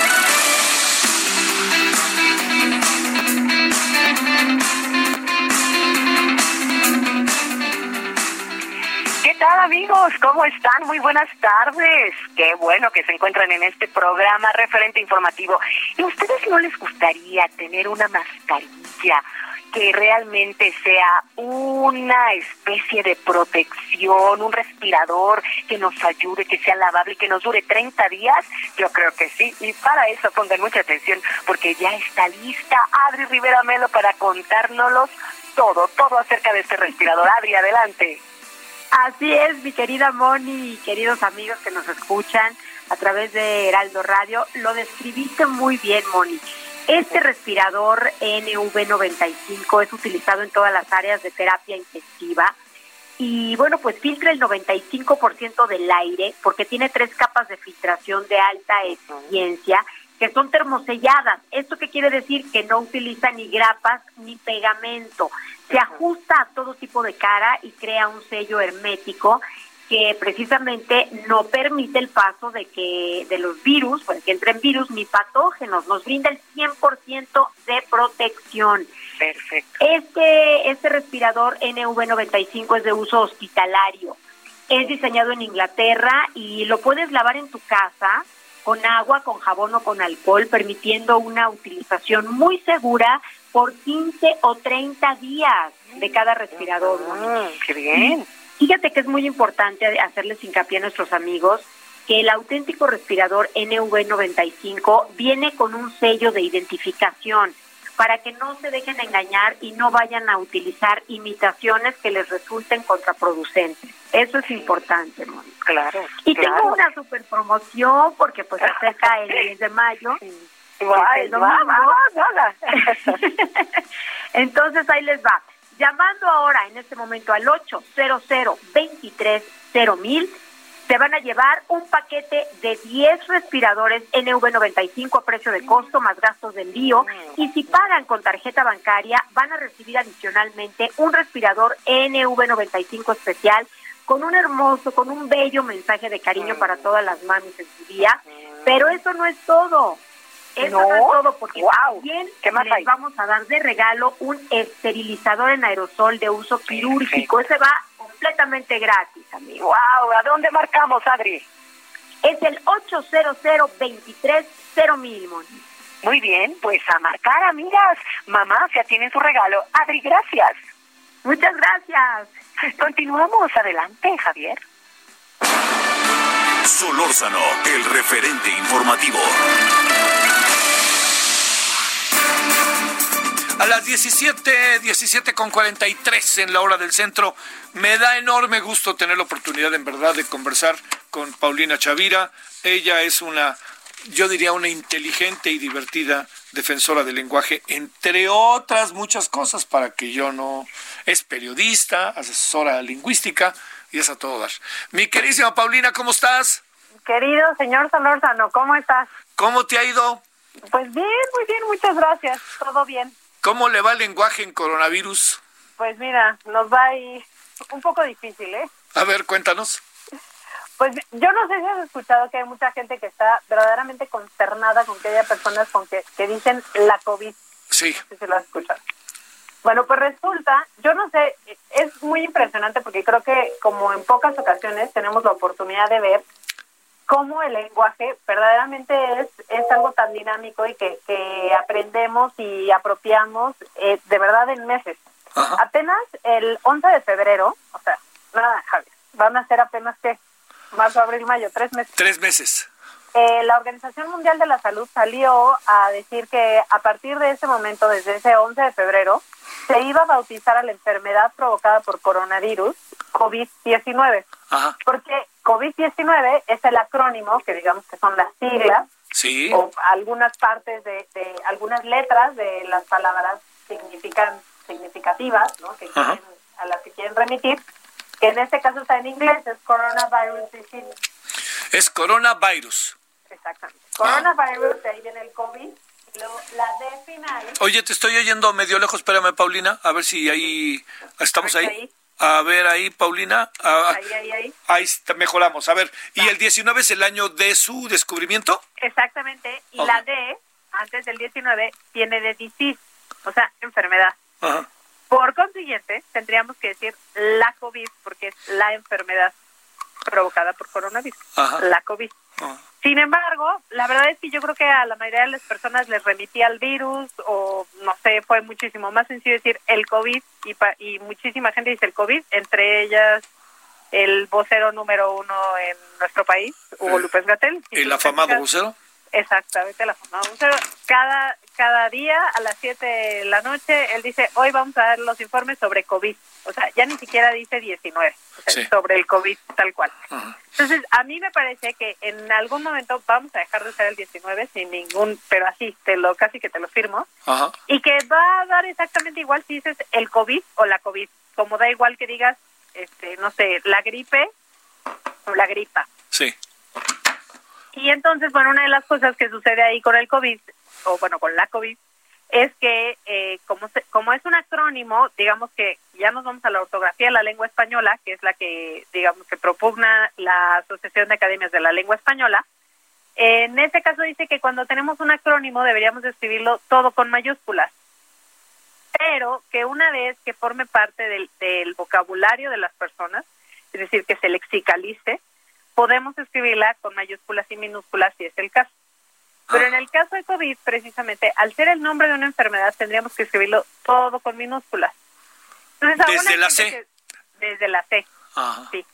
Amigos? ¿Cómo están? Muy buenas tardes. Qué bueno que se encuentran en este programa referente informativo. ¿Y a ustedes no les gustaría tener una mascarilla? que realmente sea una especie de protección, un respirador que nos ayude, que sea lavable que nos dure 30 días? Yo creo que sí. Y para eso pongan mucha atención porque ya está lista Adri Rivera Melo para contárnoslos todo, todo acerca de este respirador. Adri, adelante. Así es, mi querida Moni y queridos amigos que nos escuchan a través de Heraldo Radio. Lo describiste muy bien, Moni. Este respirador NV95 es utilizado en todas las áreas de terapia intensiva y bueno, pues filtra el 95% del aire porque tiene tres capas de filtración de alta eficiencia que son termoselladas. ¿Esto qué quiere decir? Que no utiliza ni grapas ni pegamento. Se ajusta a todo tipo de cara y crea un sello hermético que precisamente no permite el paso de que de los virus, pues que entren virus ni patógenos, nos brinda el 100% de protección. Perfecto. Este este respirador NV95 es de uso hospitalario. Es diseñado en Inglaterra y lo puedes lavar en tu casa con agua, con jabón o con alcohol, permitiendo una utilización muy segura por 15 o 30 días de cada respirador. Ah, qué bien. Fíjate que es muy importante hacerles hincapié a nuestros amigos que el auténtico respirador NV95 viene con un sello de identificación para que no se dejen engañar y no vayan a utilizar imitaciones que les resulten contraproducentes. Eso es importante, Mónica. Claro. Y claro. tengo una super promoción porque pues acerca el 10 de mayo. Ay, el va, va, va. Entonces ahí les va. Llamando ahora en este momento al 800 mil se van a llevar un paquete de 10 respiradores NV95 a precio de costo más gastos de envío y si pagan con tarjeta bancaria van a recibir adicionalmente un respirador NV95 especial con un hermoso, con un bello mensaje de cariño para todas las mamis en su día. Pero eso no es todo. Eso no, No. es todo, porque también ¿Qué más les hay? vamos a dar de regalo un esterilizador en aerosol de uso quirúrgico. Ese va completamente gratis, amigo. Wow, ¿a dónde marcamos, Adri? Es el 800 23 mil, Moni. Muy bien, pues a marcar, amigas. Mamá, ya tienen su regalo. Adri, gracias. Muchas gracias. Continuamos. Adelante, Javier. Solórzano, el referente informativo. Las 17, 17 con 43 en la hora del centro. Me da enorme gusto tener la oportunidad en verdad de conversar con Paulina Chavira. Ella es una, yo diría, una inteligente y divertida defensora del lenguaje, entre otras muchas cosas, para que yo no... Es periodista, asesora lingüística y es a todo dar. Mi querísima Paulina, ¿cómo estás? Querido señor Solórzano, ¿cómo estás? ¿Cómo te ha ido? Pues bien, muy bien, muchas gracias. Todo bien. ¿Cómo le va el lenguaje en coronavirus? Pues mira, nos va ahí un poco difícil, ¿eh? A ver, cuéntanos. Pues yo no sé si has escuchado que hay mucha gente que está verdaderamente consternada con que haya personas con que, que dicen la COVID. Sí. No sé si lo has escuchado. Bueno, pues resulta, yo no sé, es muy impresionante porque creo que como en pocas ocasiones tenemos la oportunidad de ver cómo el lenguaje verdaderamente es, es algo tan dinámico y que, que aprendemos y apropiamos eh, de verdad en meses. Apenas el 11 de febrero, o sea, nada, Javier, van a ser apenas que marzo, abril, mayo, tres meses. Tres meses. Eh, la Organización Mundial de la Salud salió a decir que a partir de ese momento, desde ese 11 de febrero, se iba a bautizar a la enfermedad provocada por coronavirus COVID-19. Ajá. Porque COVID-19 es el acrónimo, que digamos que son las siglas, Sí. o algunas partes de, de algunas letras de las palabras significan significativas, ¿no? Que quieren- a las que quieren remitir, que en este caso está en inglés, es coronavirus disease. Es coronavirus. Exactamente. Coronavirus, de ahí viene el COVID. Y luego la D final. Oye, te estoy oyendo medio lejos. Espérame, Paulina. A ver si ahí. ¿Estamos ahí? A ver, ahí, Paulina. Ah, Ahí, ahí, ahí. ahí está, mejoramos. A ver, ¿y el 19 es el año de su descubrimiento? Exactamente. Y la D, antes del 19, viene de disease, o sea, enfermedad. Ajá. Por consiguiente, tendríamos que decir la COVID, porque es la enfermedad provocada por coronavirus. Ajá. La COVID. Sin embargo, la verdad es que yo creo que a la mayoría de las personas les remitía el virus o no sé, fue muchísimo más sencillo decir el COVID y, pa- y muchísima gente dice el COVID, entre ellas el vocero número uno en nuestro país, Hugo Eh, López Gatel. ¿El afamado vocero? Exactamente, el afamado vocero. Cada, cada día a las 7 de la noche él dice, hoy vamos a dar los informes sobre COVID. O sea, ya ni siquiera dice 19, o sea, Sí. sobre el COVID tal cual. Entonces, a mí me parece que en algún momento vamos a dejar de usar el 19 sin ningún, pero así, te lo casi que te lo firmo, Ajá. y que va a dar exactamente igual si dices el COVID o la COVID, como da igual que digas, este, no sé, la gripe o la gripa. Sí. Y entonces, bueno, una de las cosas que sucede ahí con el COVID, o bueno, con la COVID, es que eh, como, como es un acrónimo, digamos que ya nos vamos a la ortografía de la lengua española, que es la que, digamos, que propugna la Asociación de Academias de la Lengua Española, en este caso dice que cuando tenemos un acrónimo deberíamos escribirlo todo con mayúsculas, pero que una vez que forme parte del, del vocabulario de las personas, es decir, que se lexicalice, podemos escribirla con mayúsculas y minúsculas si es el caso. Pero en el caso de COVID, precisamente, al ser el nombre de una enfermedad, tendríamos que escribirlo todo con minúsculas. desde la C. desde la C. Sí.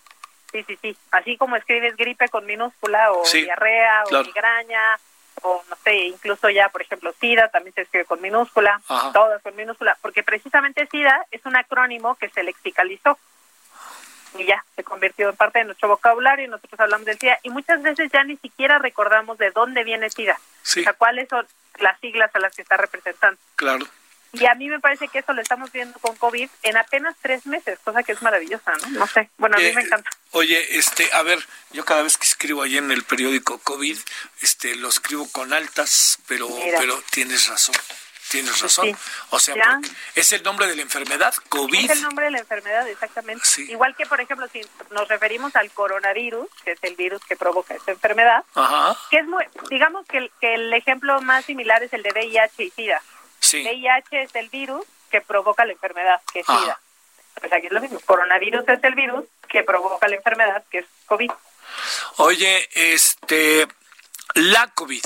Sí, sí, sí. Así como escribes gripe con minúscula o diarrea o migraña o no sé, incluso ya, por ejemplo, SIDA también se escribe con minúscula, todas con minúscula, porque precisamente SIDA es un acrónimo que se lexicalizó y ya se convirtió en parte de nuestro vocabulario y nosotros hablamos del SIDA y muchas veces ya ni siquiera recordamos de dónde viene SIDA, o sea, cuáles son las siglas a las que está representando. Claro. Y a mí me parece que eso lo estamos viendo con COVID en apenas tres meses, cosa que es maravillosa, ¿no? No sé, bueno, a mí me encanta. Oye, este, a ver, yo cada vez que escribo ahí en el periódico COVID, este, lo escribo con altas, pero, pero tienes razón. Tienes razón. O sea, es el nombre de la enfermedad, COVID. Es el nombre de la enfermedad, exactamente. Igual que, por ejemplo, si nos referimos al coronavirus, que es el virus que provoca esta enfermedad, que es muy, digamos que el, que el ejemplo más similar es el de VIH y SIDA. VIH es el virus que provoca la enfermedad, que es SIDA. Pues aquí es lo mismo. Coronavirus es el virus que provoca la enfermedad, que es COVID. Oye, este, la COVID.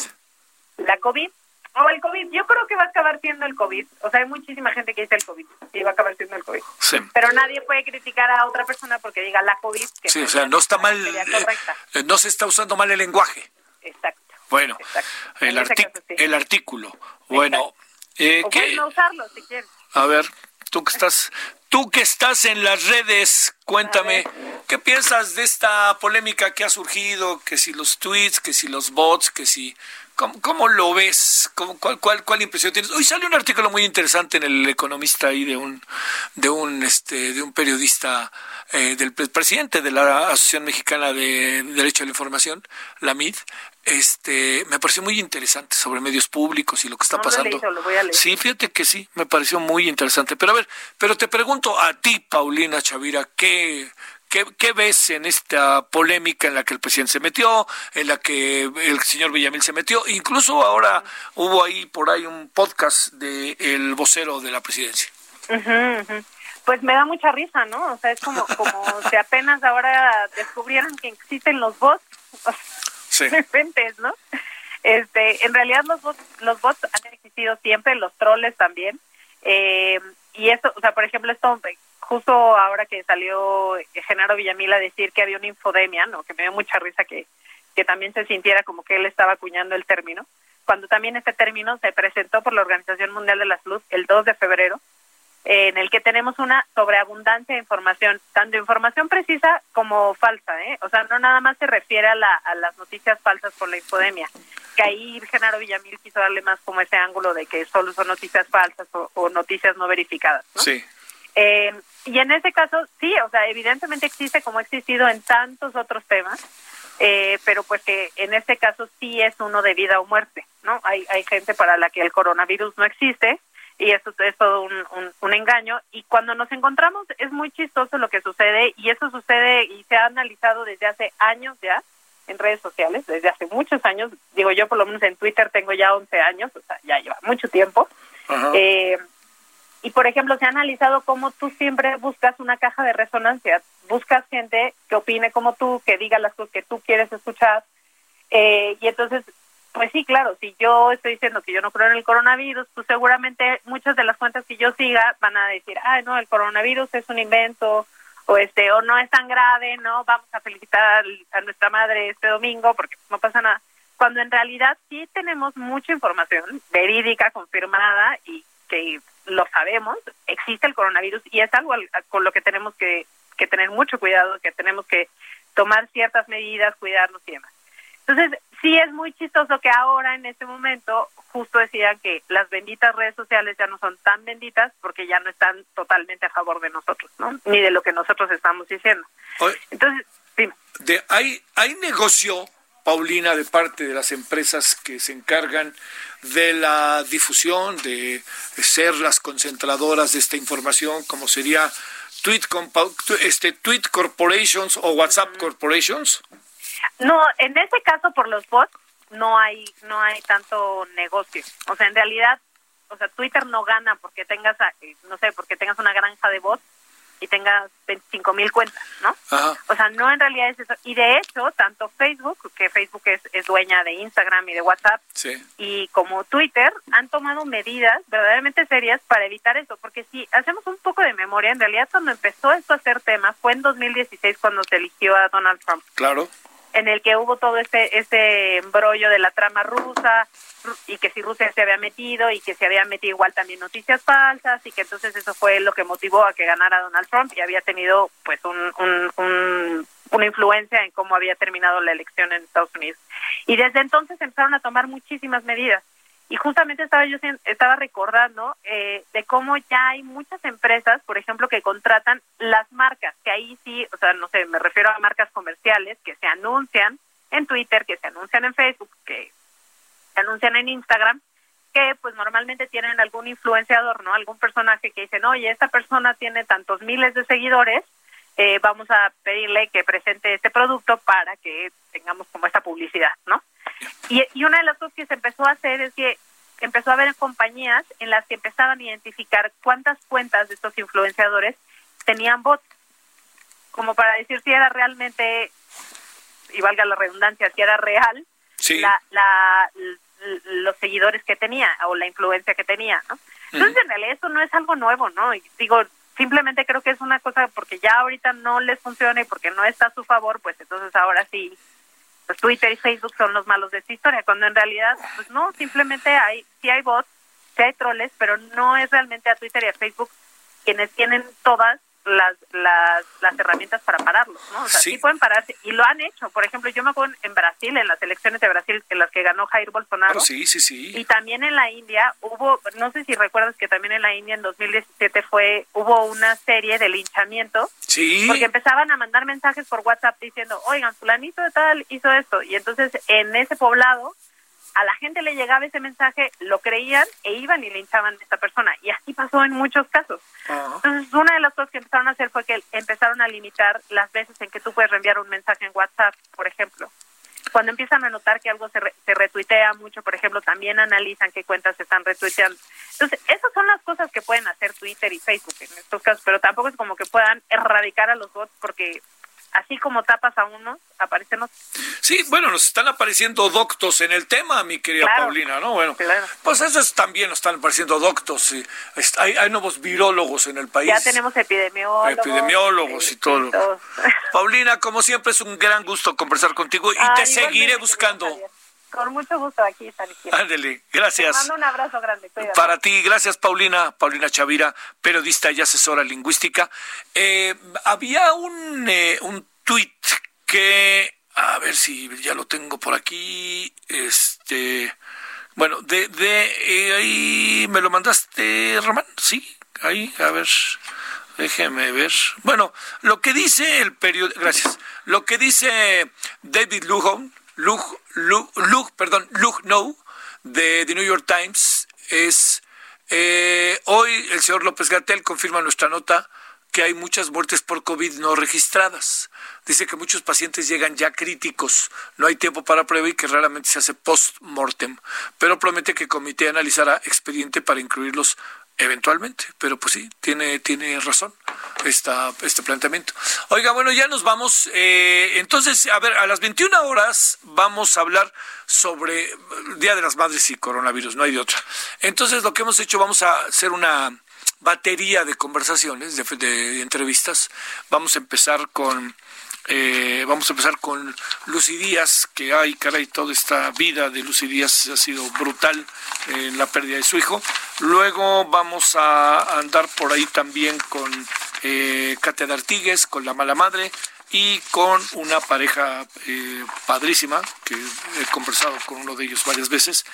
La COVID o el COVID, yo creo que va a acabar siendo el COVID. O sea, hay muchísima gente que dice el COVID y va a acabar siendo el COVID. Sí. Pero nadie puede criticar a otra persona porque diga la COVID. Que sí, o sea, no está mal, eh, no se está usando mal el lenguaje. Exacto. Bueno, El, el artículo. Bueno, eh, o no usarlo si quieres. A ver, tú que estás, tú que estás en las redes, cuéntame, ¿qué piensas de esta polémica que ha surgido? Que si los tweets, que si los bots, que si ¿Cómo, lo ves? cuál, cuál, cuál, impresión tienes? Hoy sale un artículo muy interesante en el Economista ahí de un de un este de un periodista eh, del presidente de la Asociación Mexicana de Derecho a la Información, la MID. Este, me pareció muy interesante sobre medios públicos y lo que está pasando. Sí, fíjate que sí, me pareció muy interesante. Pero a ver, pero te pregunto a ti, Paulina Chavira, ¿qué ¿Qué, ves en esta polémica en la que el presidente se metió, en la que el señor Villamil se metió? Incluso ahora hubo ahí por ahí un podcast de el vocero de la presidencia. Pues me da mucha risa, ¿no? O sea, es como, como si apenas ahora descubrieran que existen los bots. Sí. ¿no? Este, en realidad los bots, los bots han existido siempre, los troles también. Eh, y eso, o sea, por ejemplo, esto justo ahora que salió Genaro Villamil a decir que había una infodemia, ¿no? que me dio mucha risa que, que también se sintiera como que él estaba acuñando el término, cuando también este término se presentó por la Organización Mundial de la Salud el 2 de febrero, en el que tenemos una sobreabundancia de información, tanto información precisa como falsa, ¿eh? O sea, no nada más se refiere a, la, a las noticias falsas por la infodemia, que ahí Genaro Villamil quiso darle más como ese ángulo de que solo son noticias falsas o, o noticias no verificadas, ¿no? Sí. Eh, y en ese caso, sí, o sea, evidentemente existe como ha existido en tantos otros temas, eh, pero pues que en este caso sí es uno de vida o muerte, ¿no? Hay, hay gente para la que el coronavirus no existe y eso es todo un, un, engaño. Y cuando nos encontramos es muy chistoso lo que sucede y eso sucede y se ha analizado desde hace años ya en redes sociales, desde hace muchos años. Digo, yo por lo menos en Twitter tengo ya 11 años, o sea, ya lleva mucho tiempo. Eh, y, por ejemplo, se ha analizado cómo tú siempre buscas una caja de resonancia, buscas gente que opine como tú, que diga las cosas que tú quieres escuchar. Eh, y entonces, pues sí, claro, si yo estoy diciendo que yo no creo en el coronavirus, pues seguramente muchas de las cuentas que yo siga van a decir, ay, no, el coronavirus es un invento, o este, o no es tan grave, no, vamos a felicitar a nuestra madre este domingo porque no pasa nada. Cuando en realidad sí tenemos mucha información verídica, confirmada y que lo sabemos, existe el coronavirus y es algo con lo que tenemos que, tener mucho cuidado, que tenemos que tomar ciertas medidas, cuidarnos y demás. Entonces, sí es muy chistoso que ahora, en este momento, justo decían que las benditas redes sociales ya no son tan benditas porque ya no están totalmente a favor de nosotros, ¿no? Ni de lo que nosotros estamos diciendo. Entonces, De, hay, hay negocio Paulina, de parte de las empresas que se encargan de la difusión, de ser las concentradoras de esta información, como sería Tweet, este, Tweet Corporations o WhatsApp Corporations? No, en este caso por los bots no hay no hay tanto negocio. O sea, en realidad, o sea, Twitter no gana porque tengas, eh, no sé, porque tengas una granja de bots y tengas 25 mil cuentas, ¿no? O sea, no en realidad es eso. Y de hecho, tanto Facebook, que Facebook es, es dueña de Instagram y de WhatsApp, y como Twitter, han tomado medidas verdaderamente serias para evitar eso. Porque si hacemos un poco de memoria, en realidad cuando empezó esto a ser tema fue en 2016 cuando se eligió a Donald Trump. Claro en el que hubo todo este, este embrollo de la trama rusa y que si Rusia se había metido y que se había metido igual también noticias falsas y que entonces eso fue lo que motivó a que ganara Donald Trump y había tenido pues un, una influencia en cómo había terminado la elección en Estados Unidos. Y desde entonces empezaron a tomar muchísimas medidas. Y justamente estaba yo estaba recordando eh, de cómo ya hay muchas empresas, por ejemplo, que contratan las marcas, que ahí sí, o sea, no sé, me refiero a marcas comerciales que se anuncian en Twitter, que se anuncian en Facebook, que anuncian en Instagram, que pues normalmente tienen algún influenciador, ¿no? Algún personaje que dicen, oye, esta persona tiene tantos miles de seguidores, eh, vamos a pedirle que presente este producto para que tengamos como esta publicidad, ¿no? Y, y una de las cosas que se empezó a hacer es que empezó a haber compañías en las que empezaban a identificar cuántas cuentas de estos influenciadores tenían bots, como para decir si era realmente, y valga la redundancia, si era real la, la, los seguidores que tenía o la influencia que tenía, ¿no? Entonces, en realidad, eso no es algo nuevo, ¿no? Y digo, simplemente creo que es una cosa porque ya ahorita no les funciona y porque no está a su favor, pues entonces ahora sí pues Twitter y Facebook son los malos de esta historia, cuando en realidad, pues no, simplemente hay, sí hay bots, sí hay troles, pero no es realmente a Twitter y a Facebook quienes tienen todas las, las, las herramientas para pararlos, ¿no? O sea, sí. pueden pararse y lo han hecho. Por ejemplo, yo me acuerdo en Brasil, en las elecciones de Brasil, en las que ganó Jair Bolsonaro. sí, sí, sí. Y también en la India hubo, no sé si recuerdas que también en la India en 2017 fue, hubo una serie de linchamiento. Sí. Porque empezaban a mandar mensajes por WhatsApp diciendo, oigan, fulanito de tal hizo esto. Y entonces en ese poblado a la gente le llegaba ese mensaje, lo creían e iban y linchaban a esta persona. Y así pasó en muchos casos. Entonces, una de las cosas que empezaron a hacer fue que empezaron a limitar las veces en que tú puedes reenviar un mensaje en WhatsApp, por ejemplo. Cuando empiezan a notar que algo se, se retuitea mucho, por ejemplo, también analizan qué cuentas se están retuiteando. Entonces, esas son las cosas que pueden hacer Twitter y Facebook en estos casos, pero tampoco es como que puedan erradicar a los bots porque así como tapas a unos, aparecen otros. Sí, bueno, nos están apareciendo doctos en el tema, mi querida Paulina, ¿no? Bueno, pues eso es, también nos están apareciendo doctos. Y hay, hay, nuevos virólogos en el país. Ya tenemos epidemiólogos. Epidemiólogos y todo. Paulina, como siempre, es un gran gusto conversar contigo y te seguiré buscando. Con mucho gusto aquí, Ándele, gracias. Te mando un abrazo grande. Para ti, gracias Paulina, Paulina Chavira, periodista y asesora lingüística. Eh, había un, eh, un tuit que, a ver si ya lo tengo por aquí, este, bueno, de, de eh, ahí me lo mandaste, Román, sí, ahí, a ver. Déjeme ver. Bueno, lo que dice el periódico, gracias. Lo que dice David Lujo, Luke, Luke, perdón, Luke No, de The New York Times, es eh, hoy el señor López Gatel confirma nuestra nota que hay muchas muertes por COVID no registradas. Dice que muchos pacientes llegan ya críticos, no hay tiempo para prueba y que raramente se hace post-mortem, pero promete que el comité analizará expediente para incluirlos eventualmente, pero pues sí, tiene, tiene razón esta, este planteamiento. Oiga, bueno, ya nos vamos. Eh, entonces, a ver, a las 21 horas vamos a hablar sobre el Día de las Madres y coronavirus, no hay de otra. Entonces, lo que hemos hecho, vamos a hacer una batería de conversaciones, de, de entrevistas. Vamos a empezar con eh, vamos a empezar con Lucy Díaz, que hay, caray, toda esta vida de Lucy Díaz ha sido brutal en la pérdida de su hijo. Luego vamos a andar por ahí también con eh, Katia con La Mala Madre. Y con una pareja eh, padrísima, que he conversado con uno de ellos varias veces,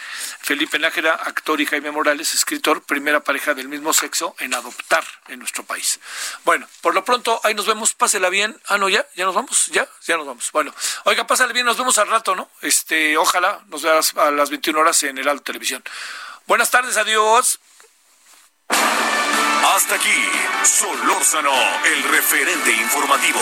Felipe Nájera, actor, y Jaime Morales, escritor, primera pareja del mismo sexo en adoptar en nuestro país. Bueno, por lo pronto, ahí nos vemos, pásela bien. Ah, no, ya, ya nos vamos, ya, ya nos vamos. Bueno, oiga, pásale bien, nos vemos al rato, ¿no? Este, ojalá nos veas a las 21 horas en el Alto Televisión. Buenas tardes, adiós. Hasta aquí, Solórzano, el referente informativo.